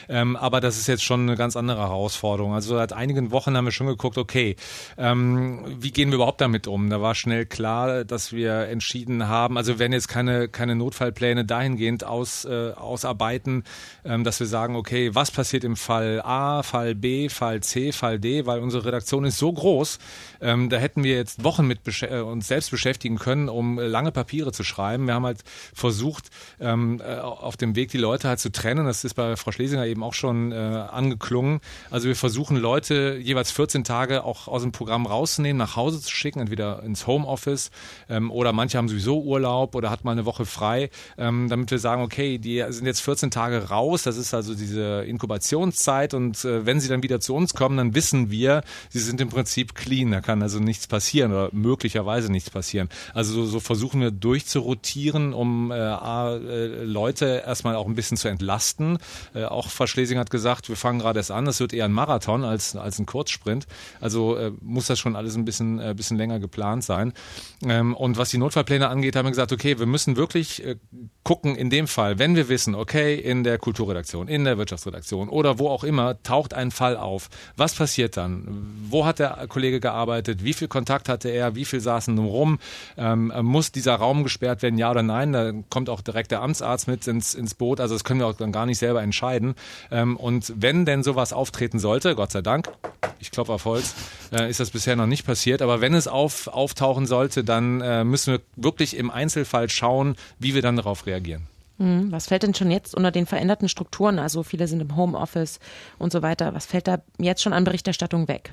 Speaker 5: Ähm, aber das ist jetzt schon eine ganz andere Herausforderung. Also seit einigen Wochen haben wir schon geguckt, okay, ähm, wie gehen wir überhaupt damit um? Da war schnell klar, dass wir entschieden haben, also wenn jetzt keine, keine Notfallpläne dahingehend aus, äh, ausarbeiten, ähm, dass wir sagen, okay, was passiert im Fall A, Fall B, Fall C, Fall D, weil unsere Redaktion ist so groß, ähm, da hätten wir jetzt Wochen mit äh, uns selbst beschäftigen können, um lange Papiere zu schreiben. Wir haben halt versucht, ähm, äh, auf dem Weg die Leute halt zu trennen. Das ist bei Frau Schlesinger eben auch schon äh, angeklungen. Also wir versuchen Leute jeweils 14 Tage auch aus dem Programm raus rauszunehmen, nach Hause zu schicken, entweder ins Homeoffice ähm, oder manche haben sowieso Urlaub oder hat mal eine Woche frei, ähm, damit wir sagen, okay, die sind jetzt 14 Tage raus, das ist also diese Inkubationszeit und äh, wenn sie dann wieder zu uns kommen, dann wissen wir, sie sind im Prinzip clean, da kann also nichts passieren oder möglicherweise nichts passieren. Also so, so versuchen wir durchzurotieren, um äh, äh, Leute erstmal auch ein bisschen zu entlasten. Äh, auch Frau Schlesing hat gesagt, wir fangen gerade erst an, es wird eher ein Marathon als, als ein Kurzsprint. Also äh, muss das schon schon alles ein bisschen, äh, bisschen länger geplant sein. Ähm, und was die Notfallpläne angeht, haben wir gesagt, okay, wir müssen wirklich äh, gucken in dem Fall, wenn wir wissen, okay, in der Kulturredaktion, in der Wirtschaftsredaktion oder wo auch immer taucht ein Fall auf. Was passiert dann? Wo hat der Kollege gearbeitet? Wie viel Kontakt hatte er? Wie viel saßen rum? Ähm, muss dieser Raum gesperrt werden? Ja oder nein? Da kommt auch direkt der Amtsarzt mit ins, ins Boot. Also das können wir auch dann gar nicht selber entscheiden. Ähm, und wenn denn sowas auftreten sollte, Gott sei Dank, ich klopfe auf Holz, äh, ist das bisher noch nicht passiert. Aber wenn es auf, auftauchen sollte, dann äh, müssen wir wirklich im Einzelfall schauen, wie wir dann darauf reagieren.
Speaker 2: Hm, was fällt denn schon jetzt unter den veränderten Strukturen? Also viele sind im Homeoffice und so weiter. Was fällt da jetzt schon an Berichterstattung weg?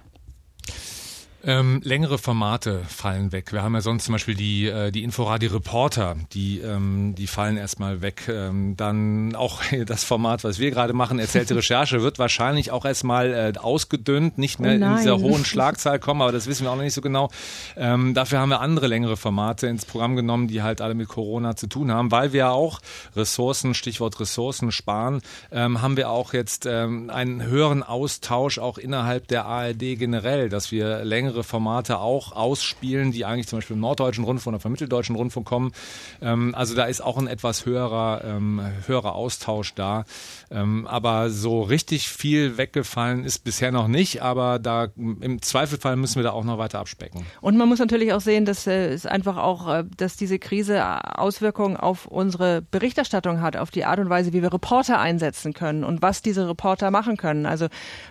Speaker 5: Ähm, längere Formate fallen weg. Wir haben ja sonst zum Beispiel die, äh, die Inforadio-Reporter, die, ähm, die fallen erstmal weg. Ähm, dann auch das Format, was wir gerade machen, erzählte Recherche, wird wahrscheinlich auch erstmal äh, ausgedünnt, nicht mehr oh in dieser hohen Schlagzahl kommen, aber das wissen wir auch noch nicht so genau. Ähm, dafür haben wir andere längere Formate ins Programm genommen, die halt alle mit Corona zu tun haben, weil wir auch Ressourcen, Stichwort Ressourcen sparen, ähm, haben wir auch jetzt ähm, einen höheren Austausch auch innerhalb der ARD generell, dass wir längere andere Formate auch ausspielen, die eigentlich zum Beispiel im Norddeutschen Rundfunk oder vom Mitteldeutschen Rundfunk kommen. Ähm, also da ist auch ein etwas höherer, ähm, höherer Austausch da. Ähm, aber so richtig viel weggefallen ist bisher noch nicht, aber da im Zweifelfall müssen wir da auch noch weiter abspecken.
Speaker 3: Und man muss natürlich auch sehen, dass äh, es einfach auch, äh, dass diese Krise Auswirkungen auf unsere Berichterstattung hat, auf die Art und Weise, wie wir Reporter einsetzen können und was diese Reporter machen können. Also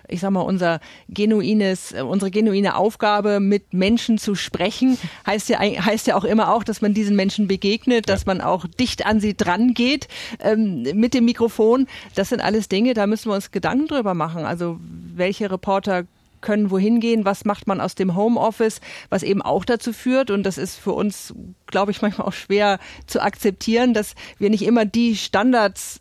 Speaker 3: ich sag mal, unser genuines, äh, unsere genuine Aufgabe, mit Menschen zu sprechen, heißt ja, heißt ja auch immer auch, dass man diesen Menschen begegnet, dass man auch dicht an sie dran geht ähm, mit dem Mikrofon. Das sind alles Dinge, da müssen wir uns Gedanken drüber machen. Also welche Reporter können wohin gehen, was macht man aus dem Homeoffice, was eben auch dazu führt, und das ist für uns, glaube ich, manchmal auch schwer zu akzeptieren, dass wir nicht immer die Standards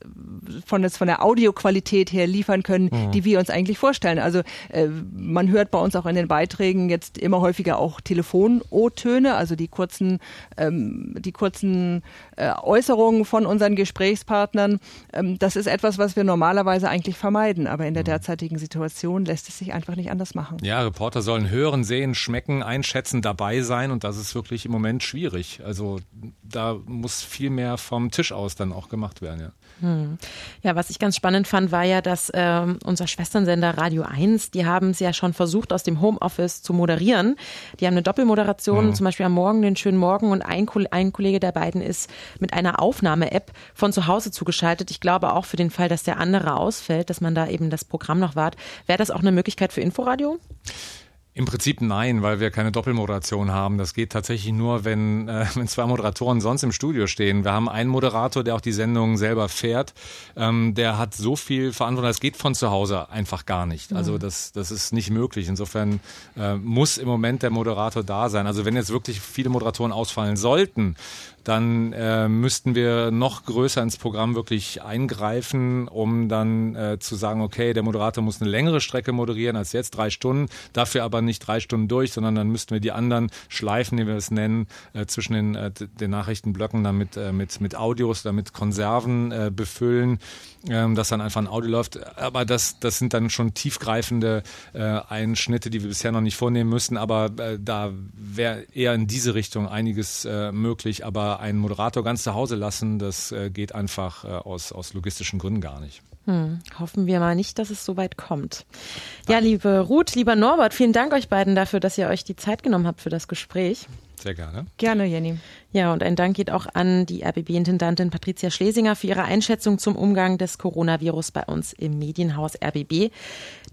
Speaker 3: von, des, von der Audioqualität her liefern können, mhm. die wir uns eigentlich vorstellen. Also äh, man hört bei uns auch in den Beiträgen jetzt immer häufiger auch Telefon-O-Töne, also die kurzen, ähm, die kurzen äh, Äußerungen von unseren Gesprächspartnern. Ähm, das ist etwas, was wir normalerweise eigentlich vermeiden, aber in der mhm. derzeitigen Situation lässt es sich einfach nicht anders machen.
Speaker 5: Ja, Reporter sollen hören, sehen, schmecken, einschätzen, dabei sein und das ist wirklich im Moment schwierig. Also da muss viel mehr vom Tisch aus dann auch gemacht werden. Ja.
Speaker 2: Hm. Ja, was ich ganz spannend fand, war ja, dass äh, unser Schwesternsender Radio 1, die haben es ja schon versucht, aus dem Homeoffice zu moderieren. Die haben eine Doppelmoderation, mhm. zum Beispiel am Morgen den schönen Morgen und ein, ein Kollege der beiden ist mit einer Aufnahme-App von zu Hause zugeschaltet. Ich glaube auch für den Fall, dass der andere ausfällt, dass man da eben das Programm noch wart. Wäre das auch eine Möglichkeit für Inforadio?
Speaker 5: Im Prinzip nein, weil wir keine Doppelmoderation haben. Das geht tatsächlich nur, wenn, äh, wenn zwei Moderatoren sonst im Studio stehen. Wir haben einen Moderator, der auch die Sendung selber fährt. Ähm, der hat so viel Verantwortung, das geht von zu Hause einfach gar nicht. Also das, das ist nicht möglich. Insofern äh, muss im Moment der Moderator da sein. Also wenn jetzt wirklich viele Moderatoren ausfallen sollten, dann äh, müssten wir noch größer ins Programm wirklich eingreifen, um dann äh, zu sagen, okay, der Moderator muss eine längere Strecke moderieren als jetzt, drei Stunden, dafür aber nicht drei Stunden durch, sondern dann müssten wir die anderen Schleifen, wie wir es nennen, äh, zwischen den, äh, den Nachrichtenblöcken damit äh, mit, mit Audios, damit Konserven äh, befüllen, ähm, dass dann einfach ein Audio läuft. Aber das, das sind dann schon tiefgreifende äh, Einschnitte, die wir bisher noch nicht vornehmen müssen, aber äh, da wäre eher in diese Richtung einiges äh, möglich, aber einen Moderator ganz zu Hause lassen, das äh, geht einfach äh, aus, aus logistischen Gründen gar nicht.
Speaker 2: Hm, hoffen wir mal nicht, dass es so weit kommt. Ja, liebe Ruth, lieber Norbert, vielen Dank euch beiden dafür, dass ihr euch die Zeit genommen habt für das Gespräch.
Speaker 5: Sehr gerne.
Speaker 3: Gerne, Jenny.
Speaker 2: Ja, und ein Dank geht auch an die RBB-Intendantin Patricia Schlesinger für ihre Einschätzung zum Umgang des Coronavirus bei uns im Medienhaus RBB.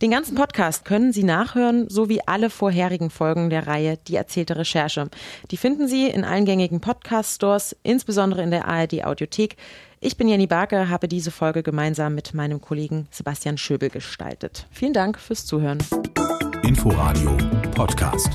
Speaker 2: Den ganzen Podcast können Sie nachhören, sowie alle vorherigen Folgen der Reihe Die erzählte Recherche. Die finden Sie in allen gängigen Podcast-Stores, insbesondere in der ARD Audiothek. Ich bin Jenny Barke, habe diese Folge gemeinsam mit meinem Kollegen Sebastian Schöbel gestaltet. Vielen Dank fürs Zuhören.
Speaker 16: Inforadio Podcast.